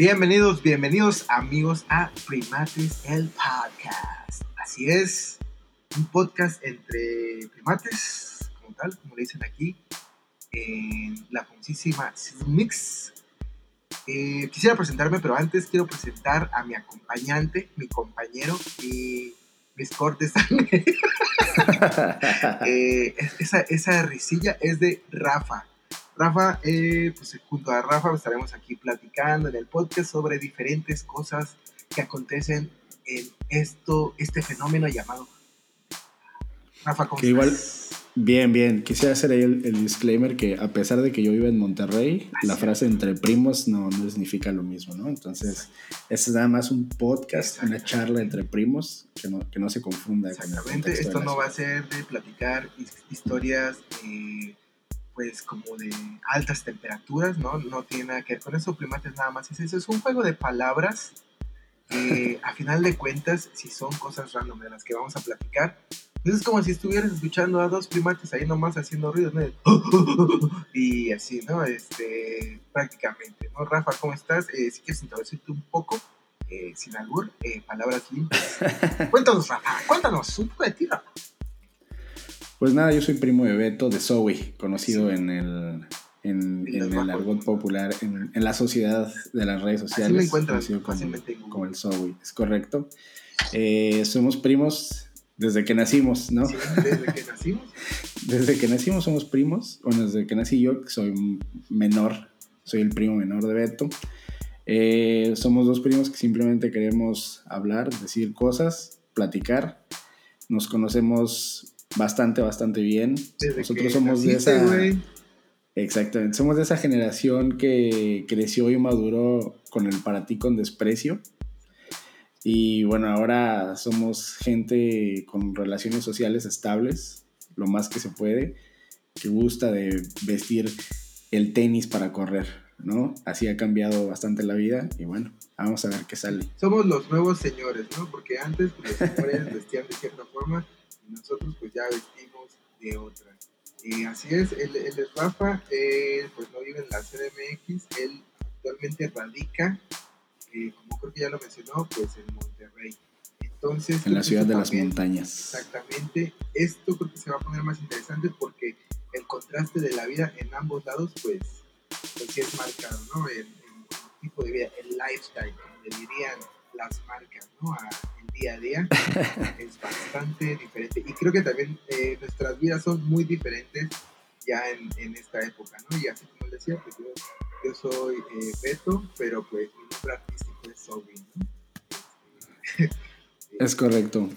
Bienvenidos, bienvenidos amigos a Primates, el podcast. Así es, un podcast entre primates, como tal, como le dicen aquí, en la famosísima Mix. Eh, quisiera presentarme, pero antes quiero presentar a mi acompañante, mi compañero, y mis cortes. Eh, esa, esa risilla es de Rafa. Rafa, eh, pues junto a Rafa estaremos aquí platicando en el podcast sobre diferentes cosas que acontecen en esto, este fenómeno llamado. Rafa, ¿cómo estás? Bien, bien. Quisiera hacer ahí el, disclaimer que a pesar de que yo vivo en Monterrey, la frase entre primos no, no significa lo mismo, ¿no? Entonces, este es nada más un podcast, una charla entre primos, que no, que no se confunda. Exactamente, esto no va a ser de platicar historias eh, pues como de altas temperaturas, ¿no? No tiene nada que ver con eso, primates nada más es eso, es un juego de palabras que a final de cuentas, si son cosas random de las que vamos a platicar, pues es como si estuvieras escuchando a dos primates ahí nomás haciendo ruidos, ¿no? y así, ¿no? Este, prácticamente, ¿no? Rafa, ¿cómo estás? Eh, si quieres introducirte un poco, eh, sin albur, eh, palabras limpias. cuéntanos, Rafa, cuéntanos un poco de ti, Rafa. Pues nada, yo soy primo de Beto de Zoe, conocido en el, en, el argot popular, en, la sociedad de las redes sociales. Así me encuentras, como, como, el Zoe, es correcto. Eh, somos primos desde que nacimos, ¿no? Sí, desde que nacimos. desde que nacimos somos primos, bueno, desde que nací yo, soy menor, soy el primo menor de Beto. Eh, somos dos primos que simplemente queremos hablar, decir cosas, platicar. Nos conocemos bastante, bastante bien. Nosotros somos de esa... Exactamente, somos de esa generación que creció y maduró con el para ti con desprecio y bueno, ahora somos gente con relaciones sociales estables, lo más que se puede, que gusta de vestir el tenis para correr, ¿no? Así ha cambiado bastante la vida y bueno, vamos a ver qué sale. Somos los nuevos señores, ¿no? Porque antes pues, los señores vestían de cierta forma nosotros pues ya vestimos de otra. Y así es, él, es Rafa, pues no vive en la CDMX, él actualmente radica como creo que ya lo mencionó, pues en Monterrey. Entonces, en la ciudad de las montañas. Exactamente. Esto creo que se va a poner más interesante porque el contraste de la vida en ambos lados, pues, pues sí es marcado, ¿no? El, tipo de vida, el lifestyle, como le dirían las marcas, ¿no? el día a día, es bastante diferente. Y creo que también eh, nuestras vidas son muy diferentes ya en, en, esta época, ¿no? Y así como decía, pues yo yo soy eh, Beto, pero pues mi nombre artístico es Sobi, Es correcto.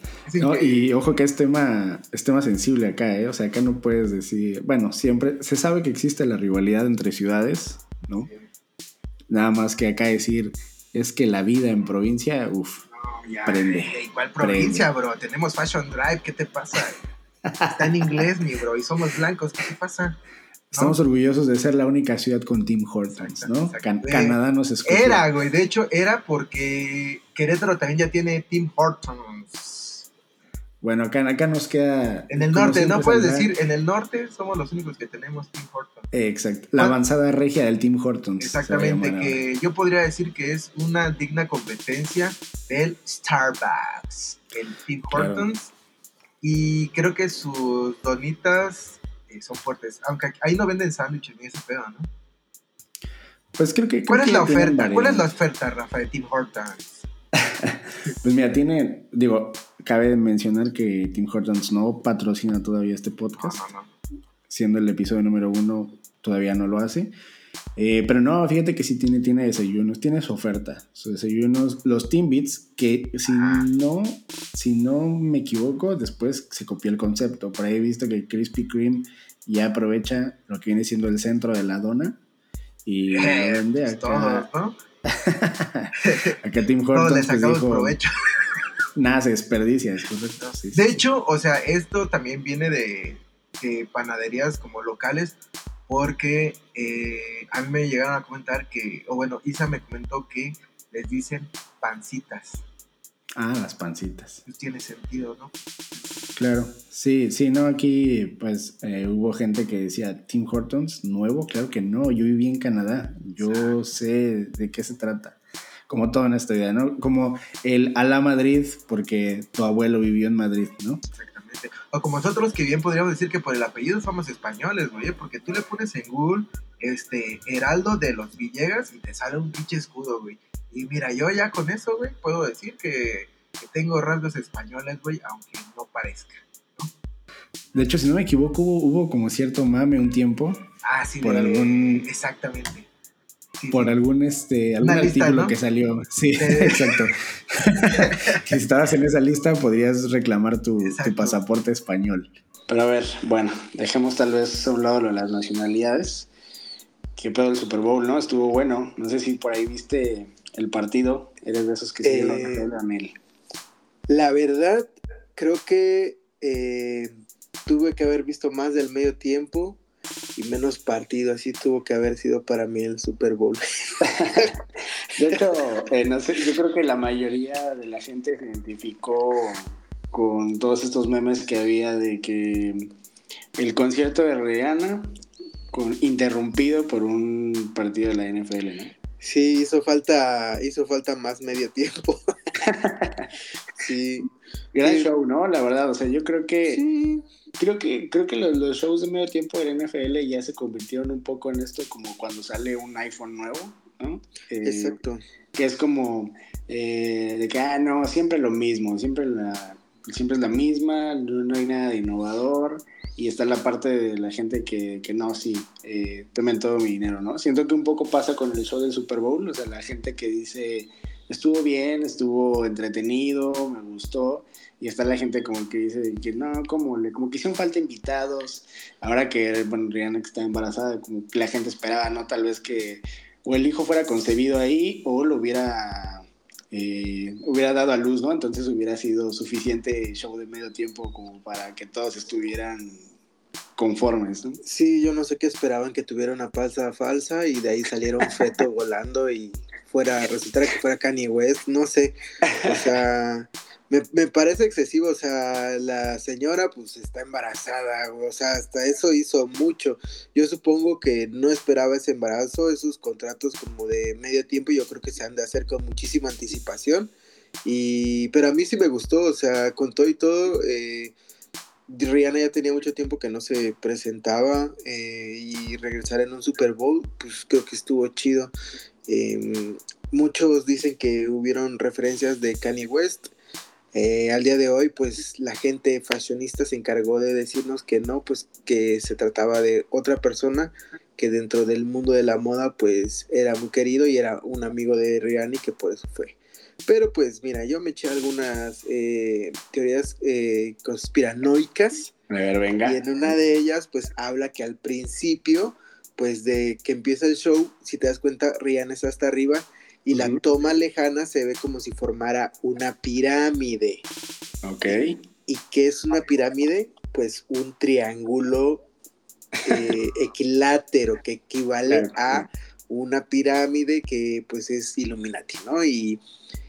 Y ojo que es tema, es tema sensible acá, ¿eh? O sea, acá no puedes decir. Bueno, siempre se sabe que existe la rivalidad entre ciudades, ¿no? Nada más que acá decir es que la vida en provincia, uff, no, prende. ¿Cuál provincia, bro? Tenemos Fashion Drive, ¿qué te pasa? Está en inglés, mi bro, y somos blancos, ¿qué te pasa? Estamos orgullosos de ser la única ciudad con Tim Hortons, ¿no? Canadá nos escucha. Era, güey. De hecho, era porque Querétaro también ya tiene Tim Hortons. Bueno, acá, acá nos queda. En el norte, no puedes decir, en el norte somos los únicos que tenemos Tim Hortons. exacto. La avanzada regia del Tim Hortons. Exactamente, que yo podría decir que es una digna competencia del Starbucks, el Tim Hortons. Y creo que sus donitas son fuertes. Aunque ahí no venden sándwiches ni ese pedo, ¿no? Pues creo que. ¿Cuál es la oferta? ¿Cuál es la oferta, Rafa, de Tim Hortons? pues mira, tiene. Digo, cabe mencionar que Tim Hortons no patrocina todavía este podcast. No, no, no. Siendo el episodio número uno, todavía no lo hace. Eh, pero no, fíjate que sí tiene, tiene desayunos, tiene su oferta. Sus desayunos, los Timbits, que si no, si no me equivoco, después se copió el concepto. Por ahí he visto que Krispy Kreme ya aprovecha lo que viene siendo el centro de la dona y eh, vende acá. ¿no? acá Tim Hortons pues dijo, provecho. Nada se desperdicia, es correcto. de hecho, o sea, esto también viene de, de panaderías como locales porque eh, a mí me llegaron a comentar que, o bueno, Isa me comentó que les dicen pancitas. Ah, las pancitas. Pues tiene sentido, ¿no? Claro, sí, sí, no, aquí pues eh, hubo gente que decía Tim Hortons nuevo, claro que no, yo viví en Canadá, yo sé de qué se trata. Como todo en esta vida, ¿no? Como el a la Madrid porque tu abuelo vivió en Madrid, ¿no? Exactamente. O como nosotros que bien podríamos decir que por el apellido somos españoles, güey, porque tú le pones en Google este Heraldo de los Villegas y te sale un pinche escudo, güey. Y mira, yo ya con eso, güey, puedo decir que, que tengo rasgos españoles, güey, aunque no parezca. De hecho, si no me equivoco, hubo, hubo como cierto mame un tiempo. Ah, sí, Por de- algún- Exactamente. Sí, por algún este algún lista, artículo ¿no? que salió. Sí, exacto. si estabas en esa lista, podrías reclamar tu, pasaporte español. Pero a ver, bueno, dejemos tal vez a un lado lo de las nacionalidades. ¿Qué pedo el Super Bowl, no? Estuvo bueno. No sé si por ahí viste el partido. Eres de esos que Eh, siguieron la Anel. La verdad, creo que eh, tuve que haber visto más del medio tiempo y menos partido. Así tuvo que haber sido para mí el Super Bowl. De hecho, eh, no sé, yo creo que la mayoría de la gente se identificó con todos estos memes que había de que el concierto de Rihanna con, interrumpido por un partido de la NFL, ¿no? Sí, hizo falta, hizo falta más medio tiempo. sí, Gran Sí. show, ¿no? La verdad, o sea, yo creo que sí, creo que creo que los, los shows de medio tiempo del NFL ya se convirtieron un poco en esto como cuando sale un iPhone nuevo, ¿no? Eh, exacto. que es como eh, de que ah no siempre lo mismo siempre la siempre es la misma no, no hay nada de innovador y está la parte de la gente que, que no sí eh, tomen todo mi dinero no siento que un poco pasa con el show del Super Bowl o sea la gente que dice estuvo bien estuvo entretenido me gustó y está la gente como que dice que no como le como que hicieron falta invitados ahora que bueno Rihanna que está embarazada como que la gente esperaba no tal vez que o el hijo fuera concebido ahí o lo hubiera eh, hubiera dado a luz, ¿no? Entonces hubiera sido suficiente show de medio tiempo como para que todos estuvieran conformes, ¿no? Sí, yo no sé qué esperaban que tuviera una panza falsa y de ahí saliera un feto volando y fuera, resultara que fuera Kanye West, no sé. O sea, me, me parece excesivo, o sea, la señora pues está embarazada, o sea, hasta eso hizo mucho. Yo supongo que no esperaba ese embarazo, esos contratos como de medio tiempo, yo creo que se han de hacer con muchísima anticipación. Y, pero a mí sí me gustó, o sea, con todo y todo, eh, Rihanna ya tenía mucho tiempo que no se presentaba eh, y regresar en un Super Bowl, pues creo que estuvo chido. Eh, muchos dicen que hubieron referencias de Kanye West. Eh, al día de hoy, pues la gente fashionista se encargó de decirnos que no, pues que se trataba de otra persona que dentro del mundo de la moda, pues era muy querido y era un amigo de Rihanna y que por eso fue. Pero pues mira, yo me eché algunas eh, teorías eh, conspiranoicas A ver, y venga. en una de ellas pues habla que al principio pues de que empieza el show, si te das cuenta, Rihanna está hasta arriba y la toma lejana se ve como si formara una pirámide. Ok. ¿Y qué es una pirámide? Pues un triángulo eh, equilátero que equivale a una pirámide que pues es Illuminati, ¿no? Y,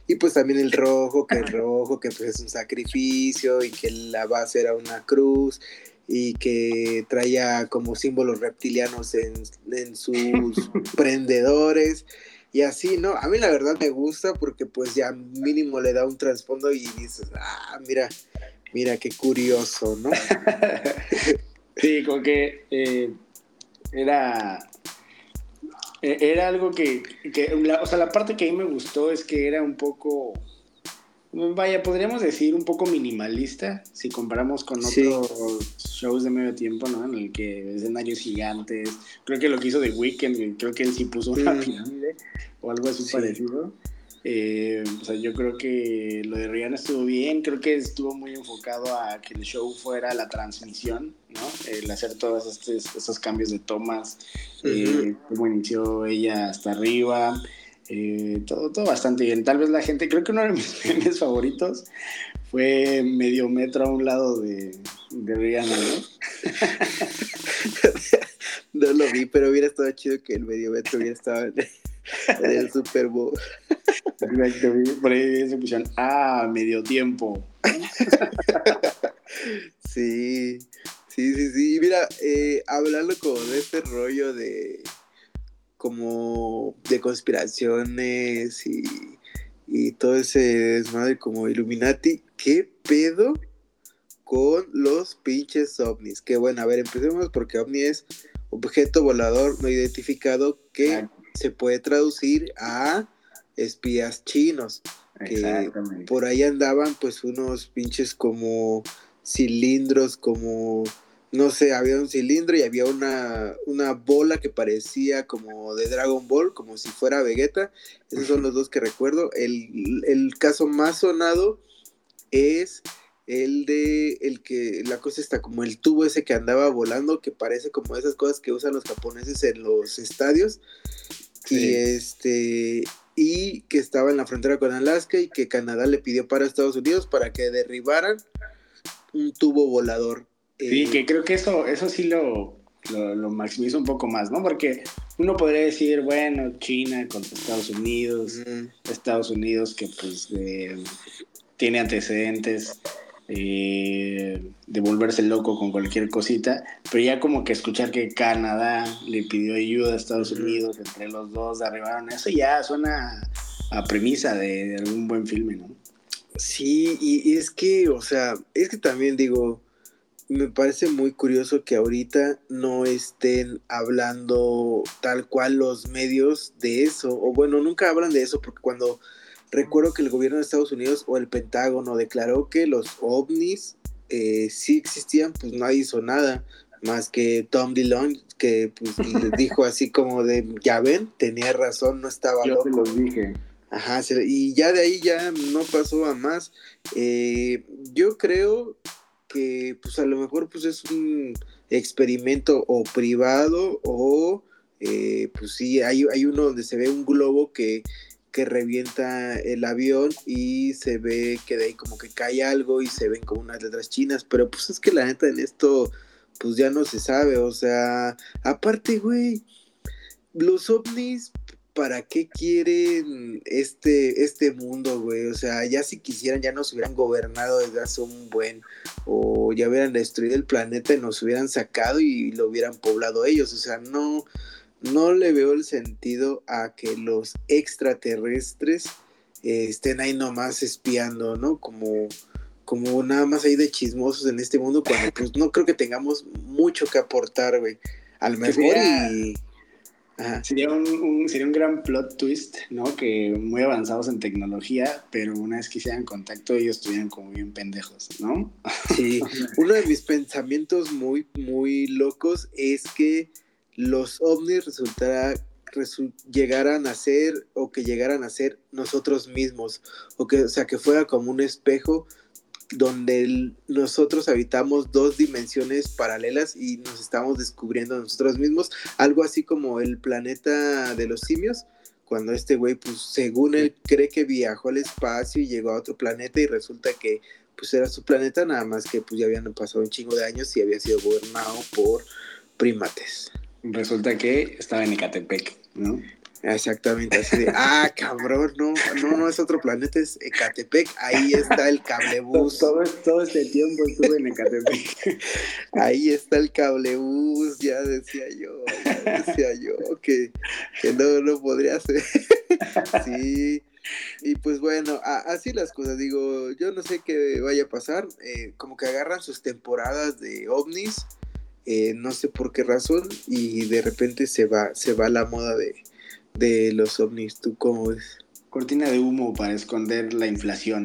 y pues también el rojo, que el rojo, que pues es un sacrificio y que la base era una cruz y que traía como símbolos reptilianos en, en sus prendedores y así, ¿no? A mí la verdad me gusta porque pues ya mínimo le da un trasfondo y dices, ah, mira, mira qué curioso, ¿no? Sí, como que eh, era. Eh, Era algo que, que la- o sea, la parte que a mí me gustó es que era un poco, vaya, podríamos decir un poco minimalista si comparamos con Sí. otros shows de medio tiempo, ¿no? En el que escenarios gigantes, creo que lo que hizo The Weeknd, creo que él sí puso una Mm. pirámide o algo así Sí. parecido. Eh, o sea, yo creo que lo de Rihanna estuvo bien, creo que estuvo muy enfocado a que el show fuera la transmisión, ¿no? El hacer todos estos, estos cambios de tomas, eh, cómo inició ella hasta arriba, eh, todo, todo bastante bien. Tal vez la gente, creo que uno de mis memes favoritos fue medio metro a un lado de, de Rihanna, ¿no? No lo vi, pero hubiera estado chido que el medio metro hubiera estado en el Super Bowl. Exacto, Por ahí se pusieron, ah, medio tiempo. Sí, sí, sí, sí. Y mira, eh, hablando como de este rollo de como de conspiraciones y, y todo ese desmadre como Illuminati. ¿Qué pedo con los pinches ovnis? Que bueno, a ver, empecemos porque ovni es objeto volador no identificado que Ah. se puede traducir a espías chinos. Que Exactamente. por ahí andaban pues unos pinches como cilindros, como, no sé, había un cilindro y había una, una bola que parecía como de Dragon Ball, como si fuera Vegeta. Esos son los dos que recuerdo. El, el caso más sonado es el de el que la cosa está como el tubo ese que andaba volando que parece como esas cosas que usan los japoneses en los estadios y este y que estaba en la frontera con Alaska y que Canadá le pidió para Estados Unidos para que derribaran un tubo volador Sí, Eh, que creo que eso, eso sí lo, lo, lo maximiza un poco más, ¿no? Porque uno podría decir, bueno, China contra Estados Unidos, mm, Estados Unidos que pues eh, tiene antecedentes eh, de volverse loco con cualquier cosita, pero ya como que escuchar que Canadá le pidió ayuda a Estados. Unidos, entre los dos derribaron eso, ya suena a premisa de, de algún buen filme, ¿no? Sí, y, y es que, o sea, es que también digo, me parece muy curioso que ahorita no estén hablando tal cual los medios de eso, o bueno, nunca hablan de eso, porque cuando recuerdo que el gobierno de Estados Unidos o el Pentágono declaró que los ovnis eh, sí existían, pues nadie hizo nada, más que Tom Dillon, que pues le dijo así como de, ya ven, tenía razón, no estaba Yo loco. te los dije. Ajá, y ya de ahí ya no pasó a más. Eh, yo creo que pues a lo mejor pues es un experimento o privado o eh, pues sí, hay, hay uno donde se ve un globo que, que revienta el avión y se ve que de ahí como que cae algo y se ven como unas letras chinas, pero pues es que la neta en esto pues ya no se sabe, o sea, aparte, güey, los ovnis ¿para qué quieren este, este mundo, güey? O sea, ya si quisieran, ya nos hubieran gobernado desde hace un buen, o ya hubieran destruido el planeta y nos hubieran sacado y lo hubieran poblado ellos. O sea, no, no le veo el sentido a que los extraterrestres eh, estén ahí nomás espiando, ¿no? Como, como nada más ahí de chismosos en este mundo, cuando pues no creo que tengamos mucho que aportar, güey. A lo mejor sería- y... Ajá. Sería un, un- sería un gran plot twist, ¿no? Que muy avanzados en tecnología, pero una vez que hicieran contacto ellos estuvieran como bien pendejos, ¿no? Sí, uno de mis pensamientos muy, muy locos es que los ovnis resultara, resu- llegaran a ser o que llegaran a ser nosotros mismos, o que, o sea, que fuera como un espejo donde el- nosotros habitamos dos dimensiones paralelas y nos estamos descubriendo nosotros mismos, algo así como el planeta de los simios, cuando este güey, pues según él cree que viajó al espacio y llegó a otro planeta y resulta que pues era su planeta, nada más que pues ya habían pasado un chingo de años y había sido gobernado por primates. Resulta que estaba en Ecatepec, ¿no? Exactamente, así de, ah, cabrón, no, no, no es otro planeta, es Ecatepec, ahí está el cablebús, Todo, todo este tiempo estuve en Ecatepec. ahí está el cablebús, ya decía yo, ya decía yo que, que no, no podría ser. Sí, y pues bueno, a- así las cosas, digo, yo no sé qué vaya a pasar, eh, como que agarran sus temporadas de ovnis, eh, no sé por qué razón, y de repente se va, se va la moda de, de los ovnis, ¿tú cómo ves? Cortina de humo para esconder la inflación.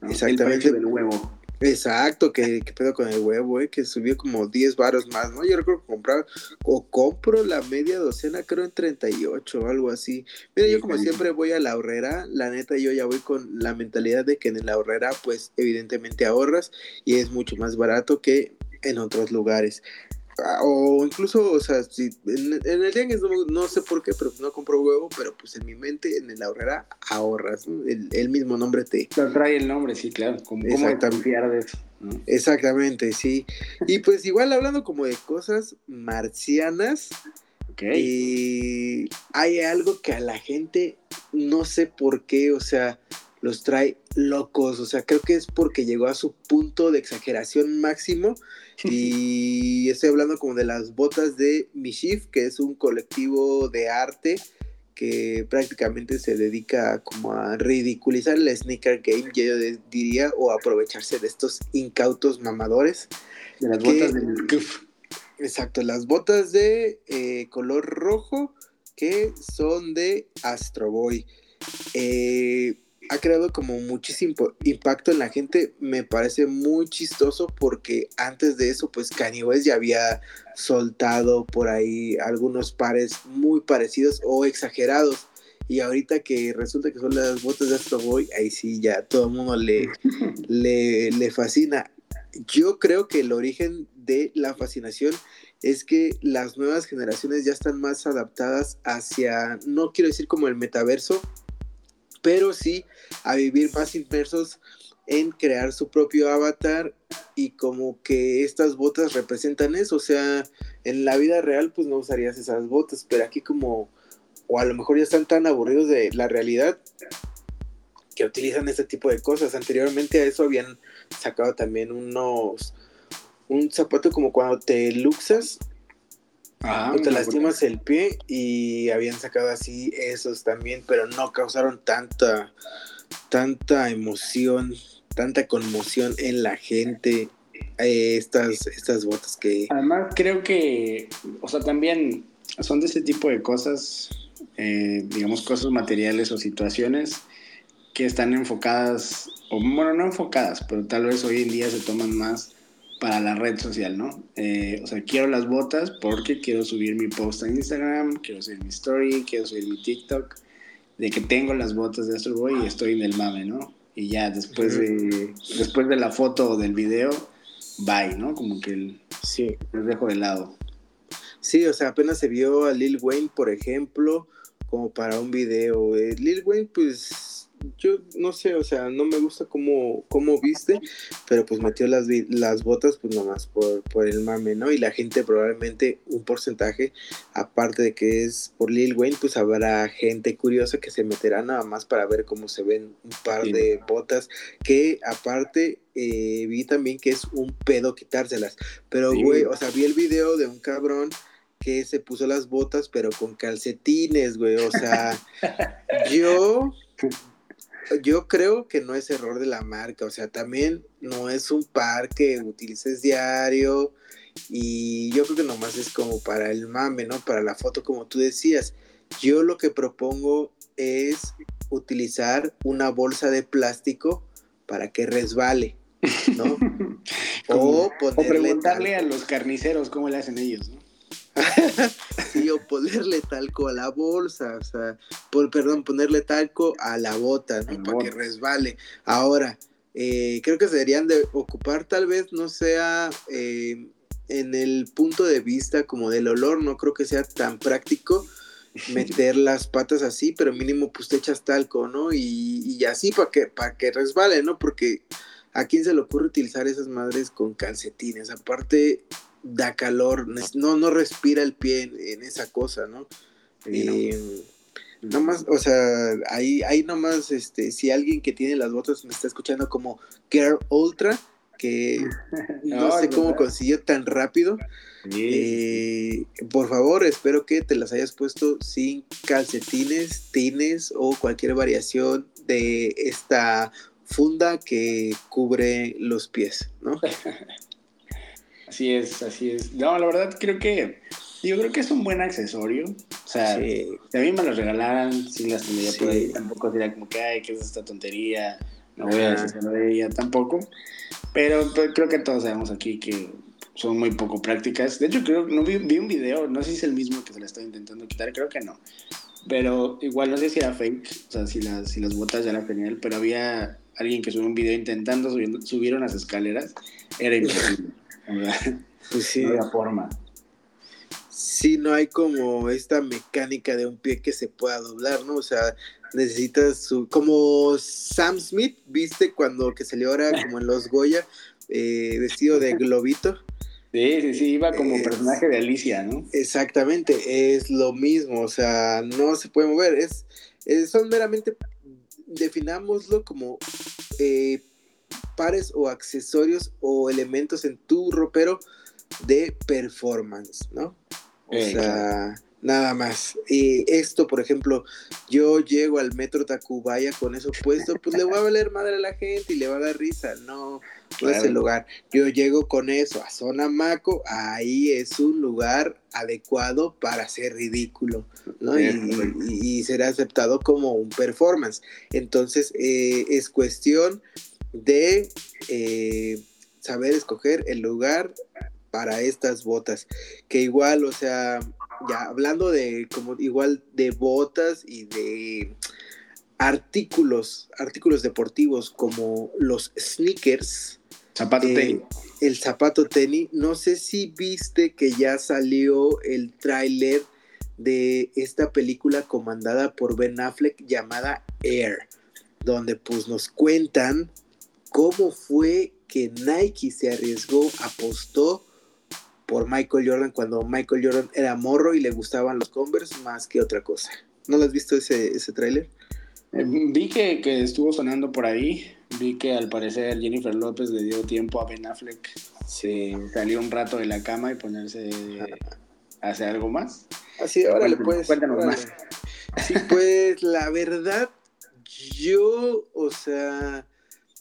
¿no? Exactamente. El del huevo. Exacto, que, que pedo con el huevo, eh, que subió como 10 varos más, ¿no? Yo recuerdo comprar, o compro la media docena, creo en 38 o algo así. Mira, yo como siempre voy a la ahorrera, la neta yo ya voy con la mentalidad de que en la ahorrera pues evidentemente ahorras y es mucho más barato que en otros lugares. Ah, O incluso, o sea, si en, en el tianguis no, no sé por qué, pero no compro huevo, pero pues en mi mente, en la ahorrera ahorras, ¿no? El, el mismo nombre te, Lo trae el nombre, sí, claro. ¿Cómo, confiar de eso? ¿no? Exactamente, sí. Y pues igual hablando como de cosas marcianas, Ok. y hay algo que a la gente no sé por qué, o sea, los trae locos, o sea, creo que es porque llegó a su punto de exageración máximo y estoy hablando como de las botas de Mishif, que es un colectivo de arte que prácticamente se dedica como a ridiculizar el sneaker game, yo diría, o aprovecharse de estos incautos mamadores. De las botas Kuf. Exacto, las botas de eh, color rojo que son de Astro Boy. Eh, ha creado como muchísimo impacto en la gente. Me parece muy chistoso porque antes de eso, pues Kanye West ya había soltado por ahí algunos pares muy parecidos o exagerados. Y ahorita que resulta que son las botas de Astro Boy, ahí sí ya todo el mundo le, le, le fascina. Yo creo que el origen de la fascinación es que las nuevas generaciones ya están más adaptadas hacia, no quiero decir como el metaverso, pero sí a vivir más inmersos en crear su propio avatar y como que estas botas representan eso, o sea, en la vida real pues no usarías esas botas, pero aquí como, o a lo mejor ya están tan aburridos de la realidad que utilizan este tipo de cosas. Anteriormente a eso habían sacado también unos, un zapato como cuando te luxas Ah, te lastimas el pie y habían sacado así esos también, pero no causaron tanta, tanta emoción, tanta conmoción en la gente. Eh, estas, estas botas que... Además creo que, o sea, también son de ese tipo de cosas, eh, digamos, cosas materiales o situaciones que están enfocadas, o bueno, no enfocadas, pero tal vez hoy en día se toman más para la red social, ¿no? Eh, o sea, quiero las botas porque quiero subir mi post a Instagram, quiero subir mi story, quiero subir mi TikTok, de que tengo las botas de Astro Boy y estoy en el mame, ¿no? Y ya después de, después de la foto o del video, bye, ¿no? Como que el, sí. los dejo de lado. Sí, o sea, apenas se vio a Lil Wayne, por ejemplo, como para un video. Eh, Lil Wayne, pues yo no sé, o sea, no me gusta cómo, cómo viste, pero pues metió las, las botas pues nomás por, por el mame, ¿no? Y la gente probablemente un porcentaje, aparte de que es por Lil Wayne, pues habrá gente curiosa que se meterá nada más para ver cómo se ven un par de botas, que aparte eh, vi también que es un pedo quitárselas, pero güey, o sea, vi el video de un cabrón que se puso las botas pero con calcetines, güey, o sea, yo yo creo que no es error de la marca, o sea, también no es un par que utilices diario y yo creo que nomás es como para el mame, ¿no? Para la foto, como tú decías. Yo lo que propongo es utilizar una bolsa de plástico para que resbale, ¿no? o, preguntarle a los carniceros cómo le hacen ellos, ¿no? sí, o ponerle talco a la bolsa, o sea, por, perdón, ponerle talco a la bota, ¿no? Para que resbale. Ahora, eh, creo que se deberían de ocupar, tal vez no sea eh, en el punto de vista como del olor, no creo que sea tan práctico meter las patas así, pero mínimo pues te echas talco, ¿no? Y, y así para que, para que resbale, ¿no? Porque a quién se le ocurre utilizar esas madres con calcetines. Aparte, da calor, no, no respira el pie en, esa cosa, ¿no? Eh, nomás, o sea, ahí, ahí nomás, este, si alguien que tiene las botas me está escuchando como Care Ultra, que no, sé cómo consiguió tan rápido. Eh, por favor, espero que te las hayas puesto sin calcetines, tines o cualquier variación de esta funda que cubre los pies, ¿no? Así es, así es. No, la verdad creo que, yo creo que es un buen accesorio. O sea, si a mí me las regalaran, sí las tendría por ahí. Tampoco sería como que, ay, ¿qué es esta tontería? No voy a decir de ella tampoco. Pero pues, creo que todos sabemos aquí que son muy poco prácticas. De hecho, creo no vi, vi un video, no sé si es el mismo que se la está intentando quitar, creo que no. Pero igual no sé si era fake, o sea, si las, si las botas ya eran genial, pero había alguien que subió un video intentando subir, subir unas escaleras. Era imposible. Pues sí. No forma. Sí, no hay como esta mecánica de un pie que se pueda doblar, ¿no? O sea, necesitas su... Como Sam Smith, ¿viste? Cuando que salió ahora como en los Goya, eh, vestido de globito. Sí, sí, sí, iba como personaje de Alicia, ¿no? Exactamente, es lo mismo, o sea, no se puede mover, es, son meramente, definámoslo como eh, pares o accesorios o elementos en tu ropero de performance, ¿no? O sea, Nada más. Y esto, por ejemplo, yo llego al metro Tacubaya con eso puesto, pues le voy a valer madre a la gente y le va a dar risa. No, no es el lugar. Yo llego con eso a Zona Maco, ahí es un lugar adecuado para ser ridículo, ¿no? Y, y, será aceptado como un performance. Entonces, eh, es cuestión de eh, saber escoger el lugar para estas botas. Que igual, o sea, ya hablando de como igual de botas y de artículos, artículos deportivos como los sneakers. Zapato eh, tenis. El zapato tenis. No sé si viste que ya salió el tráiler de esta película comandada por Ben Affleck llamada Air, donde pues nos cuentan cómo fue que Nike se arriesgó, apostó por Michael Jordan cuando Michael Jordan era morro y le gustaban los Converse más que otra cosa. ¿No lo has visto ese, ese tráiler? Eh, vi que, que, estuvo sonando por ahí. Vi que al parecer Jennifer López le dio tiempo a Ben Affleck. Se salió un rato de la cama y ponerse a hacer algo más. Así, ahora le puedes. Cuéntanos más. Sí, pues la verdad, yo, o sea,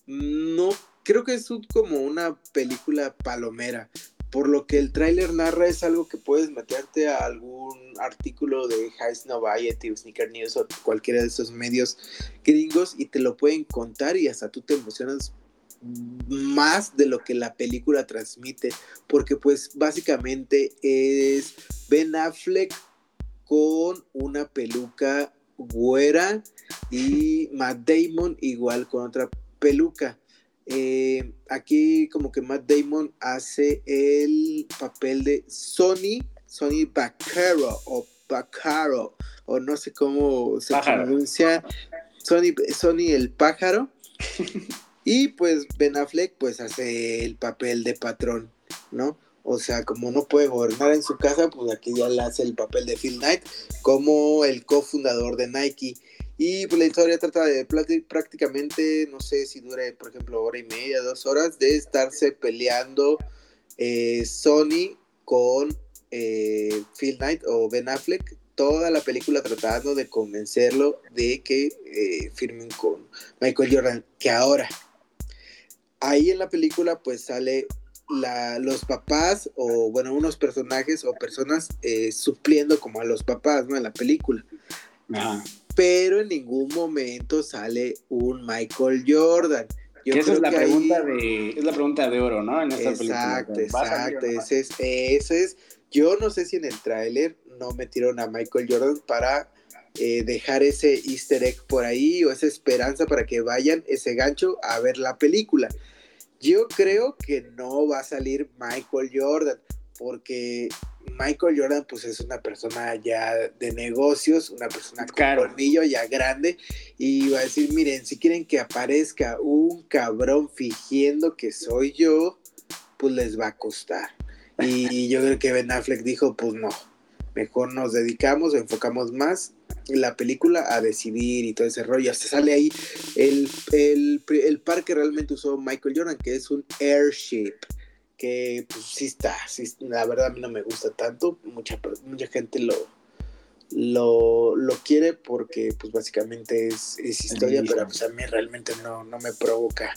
no creo que es como una película palomera. Por lo que el tráiler narra es algo que puedes meterte a algún artículo de High Noviety o Sneaker News o cualquiera de esos medios gringos y te lo pueden contar y hasta tú te emocionas más de lo que la película transmite porque pues básicamente es Ben Affleck con una peluca güera y Matt Damon igual con otra peluca eh, aquí como que Matt Damon hace el papel de Sony, Sony Baccaro o Baccaro, o no sé cómo se pronuncia, Sony, Sony el pájaro. y pues Ben Affleck pues hace el papel de patrón, ¿no? O sea, como no puede gobernar en su casa, pues aquí ya le hace el papel de Phil Knight como el cofundador de Nike. Y pues la historia trata de prácticamente, no sé si dure, por ejemplo, hora y media, dos horas, de estarse peleando eh, Sony con eh, Phil Knight o Ben Affleck, toda la película tratando de convencerlo de que eh, firmen con Michael Jordan, que ahora, ahí en la película pues sale la, los papás o bueno, unos personajes o personas supliendo como a los papás, ¿no? En la película. Ajá pero en ningún momento sale un Michael Jordan. esa es la, pregunta de, es la pregunta de oro, ¿no? En esta exacto, exacto. Ese es, ese es, yo no sé si en el tráiler no metieron a Michael Jordan para eh, dejar ese easter egg por ahí o esa esperanza para que vayan ese gancho a ver la película. Yo creo que no va a salir Michael Jordan porque Michael Jordan pues es una persona ya de negocios, una persona con colmillo ya grande y va a decir, miren, si quieren que aparezca un cabrón fingiendo que soy yo, pues les va a costar. Y yo creo que Ben Affleck dijo, pues no, mejor nos dedicamos, enfocamos más en la película a decidir y todo ese rollo. Hasta sale ahí el, el, el par que realmente usó Michael Jordan, que es un airship que pues sí está, sí, la verdad a mí no me gusta tanto, mucha, mucha gente lo, lo, lo quiere porque pues básicamente es, es historia, pero pues a mí realmente no, no me provoca,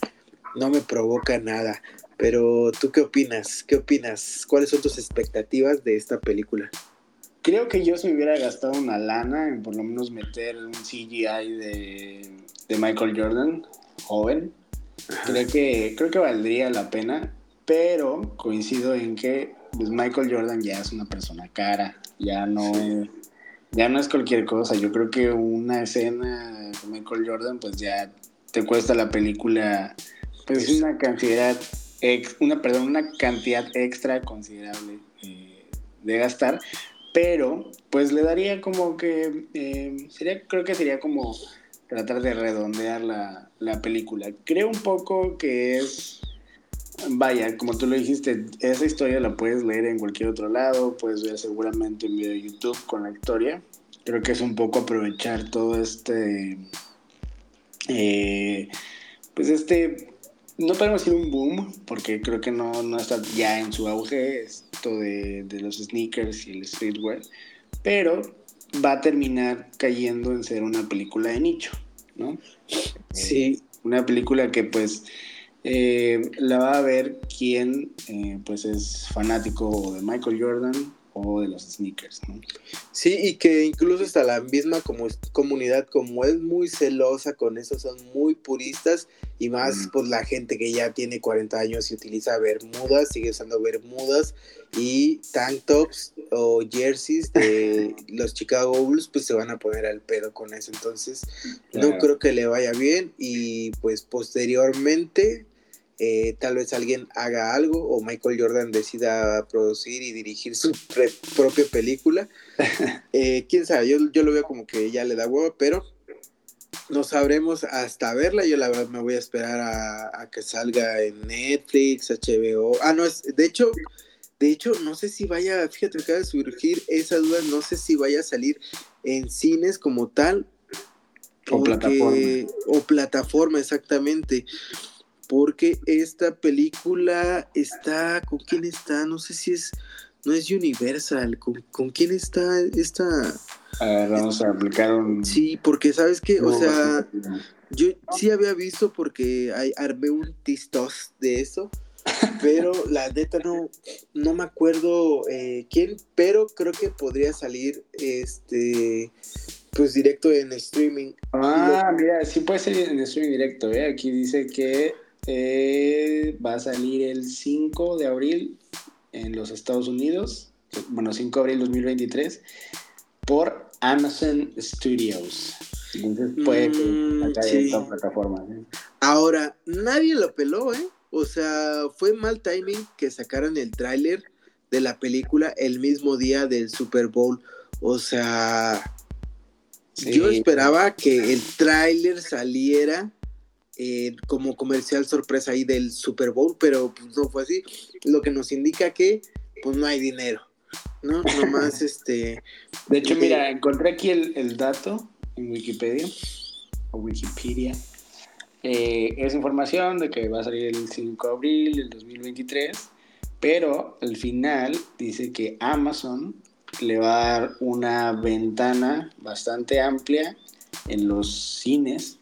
no me provoca nada. Pero tú qué opinas, qué opinas, cuáles son tus expectativas de esta película? Creo que yo se hubiera gastado una lana en por lo menos meter un CGI de, de Michael Jordan, joven. Creo que, creo que valdría la pena pero coincido en que pues, Michael Jordan ya es una persona cara, ya no es, ya no es cualquier cosa. Yo creo que una escena de Michael Jordan, pues ya te cuesta la película, pues una cantidad, una, perdón, una cantidad extra considerable eh, de gastar, pero pues le daría como que, eh, sería, creo que sería como tratar de redondear la, la película. Creo un poco que es Vaya, como tú lo dijiste, esa historia la puedes leer en cualquier otro lado, puedes ver seguramente en video de YouTube con la historia. Creo que es un poco aprovechar todo este, eh, pues este, no podemos decir un boom, porque creo que no, no está ya en su auge esto de, de los sneakers y el streetwear, pero va a terminar cayendo en ser una película de nicho, ¿no? Sí. Una película que pues eh, la va a ver quien eh, pues es fanático de Michael Jordan o de los sneakers, ¿no? Sí, y que incluso hasta la misma como comunidad, como es muy celosa con eso, son muy puristas y más Mm. pues la gente que ya tiene 40 años y utiliza bermudas, sigue usando bermudas y tank tops o jerseys de los Chicago Bulls, pues se van a poner al pedo con eso. Entonces, no creo que le vaya bien y pues posteriormente eh, tal vez alguien haga algo o Michael Jordan decida producir y dirigir su propia película. Eh, Quién sabe, yo, yo lo veo como que ya le da huevo, pero no sabremos hasta verla. Yo la verdad me voy a esperar a, a que salga en Netflix, HBO. Ah, no, es, de hecho, de hecho, no sé si vaya, fíjate, acaba de surgir esa duda, no sé si vaya a salir en cines como tal. O plataforma. O plataforma, exactamente. Porque esta película está, ¿con quién está? No sé si es, no es Universal, ¿con, con quién está esta? A ver, vamos a aplicar un... Sí, porque sabes que, o sea, yo sí había visto porque hay, armé un tistos de eso, pero la neta no, no me acuerdo eh, quién, pero creo que podría salir este pues directo en streaming. Ah, mira, sí puede ser en streaming directo, ¿eh? Aquí dice que eh, va a salir el 5 de abril en los Estados Unidos, bueno, 5 de abril 2023, por Amazon Studios. Entonces puede Mm, acá sí. esta plataforma. ¿eh? Ahora, nadie lo peló, ¿eh? O sea, fue mal timing que sacaran el tráiler de la película el mismo día del Super Bowl. O sea, Sí. yo esperaba que el tráiler saliera eh, como comercial sorpresa ahí del Super Bowl, pero pues, no fue así. Lo que nos indica que pues no hay dinero, ¿no? Nomás este... De hecho, Eh, mira, encontré aquí el, el dato en Wikipedia, o Wikipedia. Eh, es información de que va a salir el 5 de abril del 2023, pero al final dice que Amazon le va a dar una ventana bastante amplia en los cines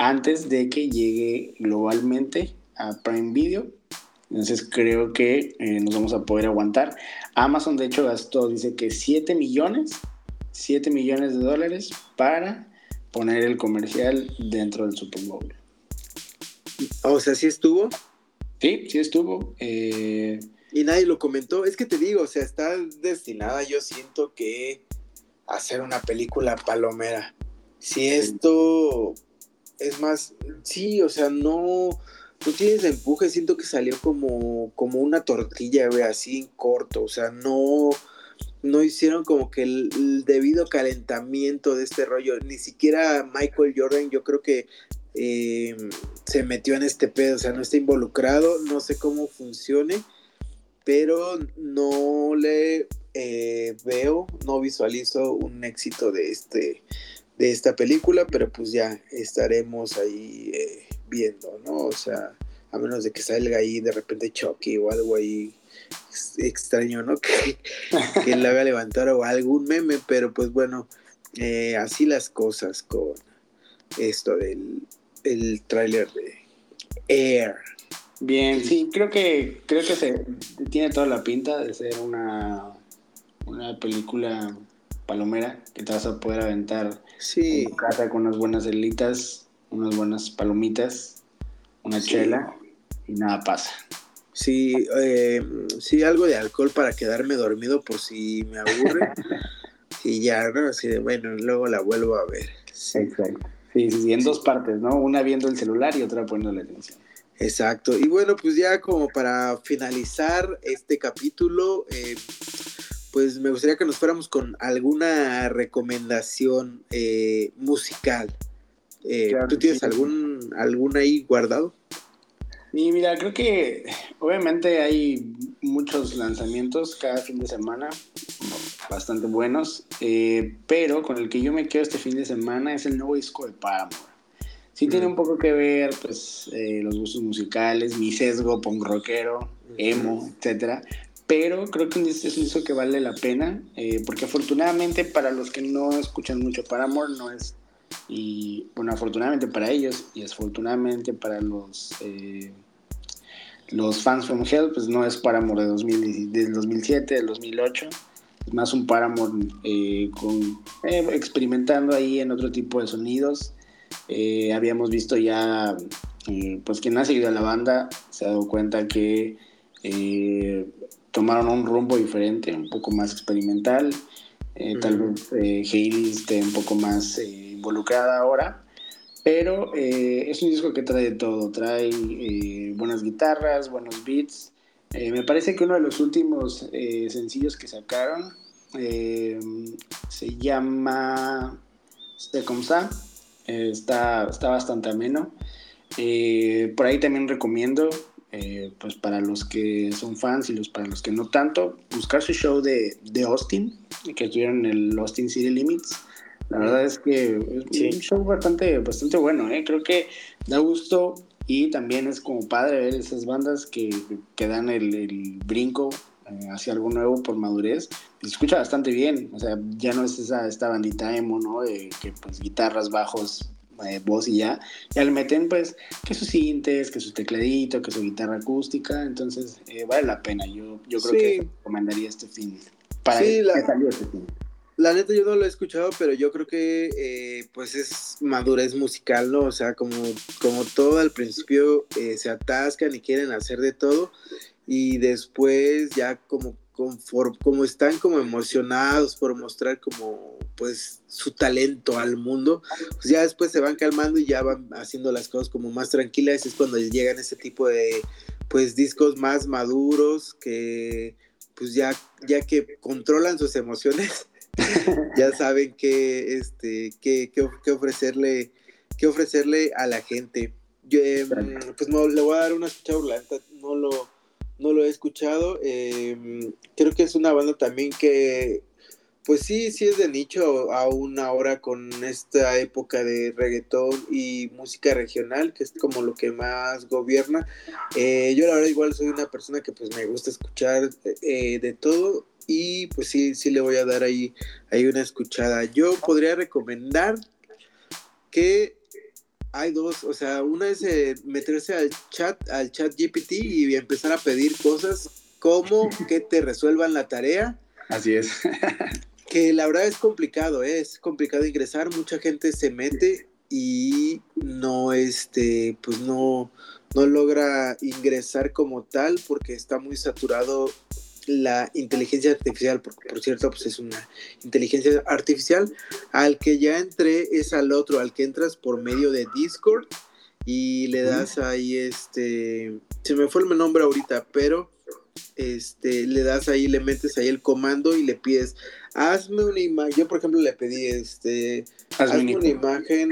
antes de que llegue globalmente a Prime Video. Entonces creo que eh, nos vamos a poder aguantar. Amazon de hecho gastó, dice que 7 millones, 7 millones de dólares para poner el comercial dentro del Super Bowl. O sea, sí estuvo Sí, sí estuvo. eh, y nadie lo comentó. Es que te digo, o sea, está destinada, yo siento que a hacer una película palomera. Si esto es más, sí, o sea, no, no tienes empuje, siento que salió como, como una tortilla, güey, así en corto, o sea, no, no hicieron como que el, debido calentamiento de este rollo, ni siquiera Michael Jordan, yo creo que eh, se metió en este pedo, o sea, no está involucrado, no sé cómo funcione, pero no le eh, veo, no visualizo un éxito de este de esta película, pero pues ya estaremos ahí eh, viendo, ¿no? O sea, a menos de que salga ahí de repente Chucky o algo ahí ex- extraño, ¿no? Que, que le haga levantar o algún meme, pero pues bueno, eh, así las cosas con esto del el tráiler de Air. bien, sí, creo que creo que se tiene toda la pinta de ser una, una película palomera que te vas a poder aventar Sí, en casa con unas buenas celitas, unas buenas palomitas, una Sí. chela y nada pasa. sí, eh, sí, algo de alcohol para quedarme dormido por si me aburre. y ya, ¿no? Así de, bueno, luego la vuelvo a ver. Sí. Exacto. Sí, sí, sí, en dos partes, ¿no? Una viendo el celular y otra poniéndole atención. Exacto. Y bueno, pues ya como para finalizar este capítulo, eh, pues me gustaría que nos fuéramos con alguna recomendación eh, musical. Eh, Claro ¿Tú tienes sí. algún, algún ahí guardado? Y mira, creo que obviamente hay muchos lanzamientos cada fin de semana, bastante buenos, eh, pero con el que yo me quedo este fin de semana es el nuevo disco de Paramore. Sí tiene Mm. un poco que ver, pues, eh, los gustos musicales, mi sesgo punk rockero, emo, etcétera, pero creo que es un disco que vale la pena, eh, porque afortunadamente para los que no escuchan mucho Paramore, no es, y bueno, afortunadamente para ellos, y afortunadamente para los, eh, los fans from Hell, pues no es Paramore de 2000, del 2007, del 2008, es más un Paramore eh, con, experimentando ahí en otro tipo de sonidos. habíamos visto ya, pues quien ha seguido a la banda se ha dado cuenta que tomaron un rumbo diferente, un poco más experimental. Eh, tal vez eh, Hayley esté un poco más eh, involucrada ahora. Pero es un disco que trae de todo. Trae buenas guitarras, buenos beats. me parece que uno de los últimos sencillos que sacaron se llama Secomsa. está, está bastante ameno. por ahí también recomiendo eh, pues para los que son fans y los para los que no tanto, buscar su show de, de Austin, que estuvieron en el Austin City Limits. La verdad es que es un show bastante, bastante bueno, ¿eh? creo que da gusto y también es como padre ver esas bandas que, que dan el, el brinco eh, hacia algo nuevo por madurez. Se escucha bastante bien, o sea, ya no es esa, esta bandita emo, ¿no? De que pues guitarras, bajos, eh, voz y ya, ya le meten pues que sus sintes, que su tecladito, que su guitarra acústica, entonces eh, vale la pena, yo, yo creo que recomendaría este fin, para sí, la, este La neta yo no lo he escuchado, pero yo creo que eh, pues es madurez musical, ¿no? O sea, como, como todo al principio se atascan y quieren hacer de todo. Y después ya como como están como emocionados por mostrar como pues su talento al mundo, pues ya después se van calmando y ya van haciendo las cosas como más tranquilas, es cuando llegan ese tipo de pues discos más maduros que pues ya, ya que controlan sus emociones, ya saben que este que, que, ofrecerle que ofrecerle a la gente. Yo, em, pues no, le voy a dar una escuchada, no lo no lo he escuchado. Em, creo que es una banda también que, pues sí, sí es de nicho aún ahora con esta época de reggaetón y música regional, que es como lo que más gobierna. Eh, yo la verdad igual soy una persona que pues me gusta escuchar eh, de todo y pues sí, sí le voy a dar ahí, ahí una escuchada. Yo podría recomendar que hay dos, o sea, una es eh, meterse al chat, al chat GPT y empezar a pedir cosas como que te resuelvan la tarea. Así es. que la verdad es complicado, ¿eh? es complicado ingresar, mucha gente se mete y no, este, pues no, no logra ingresar como tal porque está muy saturado la inteligencia artificial, porque por cierto, pues es una inteligencia artificial, al que ya entré es al otro, al que entras por medio de Discord y le das ahí este, se me fue el nombre ahorita, pero este, le das ahí, le metes ahí el comando y le pides, hazme una imagen, yo por ejemplo le pedí, este, hazme, una imagen,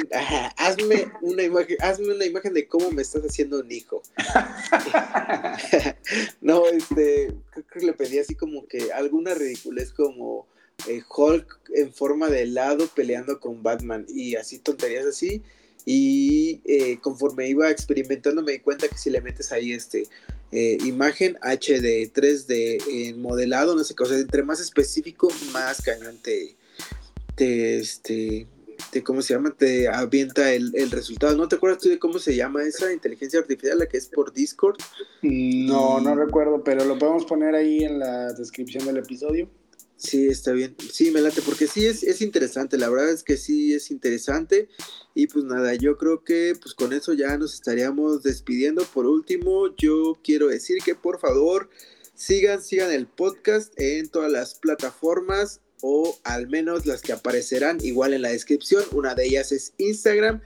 hazme una imagen, hazme una imagen de cómo me estás haciendo un hijo. no, este, creo que le pedí así como que alguna ridiculez como eh, Hulk en forma de helado peleando con Batman y así tonterías así. Y eh, conforme iba experimentando me di cuenta que si le metes ahí este eh, imagen HD 3D en modelado, no sé qué, o sea, entre más específico, más cañón te, este, te, ¿cómo se llama? Te avienta el, resultado. ¿No te acuerdas tú de cómo se llama esa inteligencia artificial, la que es por Discord? No, no recuerdo, pero lo podemos poner ahí en la descripción del episodio. Sí, está bien. Sí, me late, porque sí es, es, interesante, la verdad es que sí es interesante. Y pues nada, yo creo que pues con eso ya nos estaríamos despidiendo. Por último, yo quiero decir que por favor sigan, sigan el podcast en todas las plataformas o al menos las que aparecerán igual en la descripción. Una de ellas es Instagram,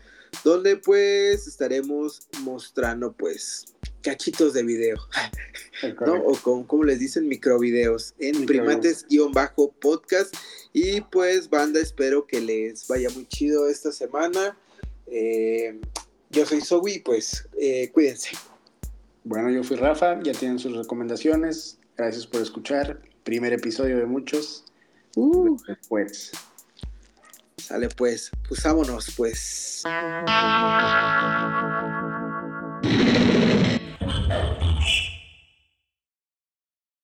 donde pues estaremos mostrando pues cachitos de video, ¿no? O con, como les dicen, microvideos en primates-podcast. Y pues, banda, espero que les vaya muy chido esta semana. Eh, yo soy Zoe, pues eh, cuídense. Bueno, yo fui Rafa, ya tienen sus recomendaciones. Gracias por escuchar. Primer episodio de muchos. Uh. Pues. Sale pues, pues vámonos pues.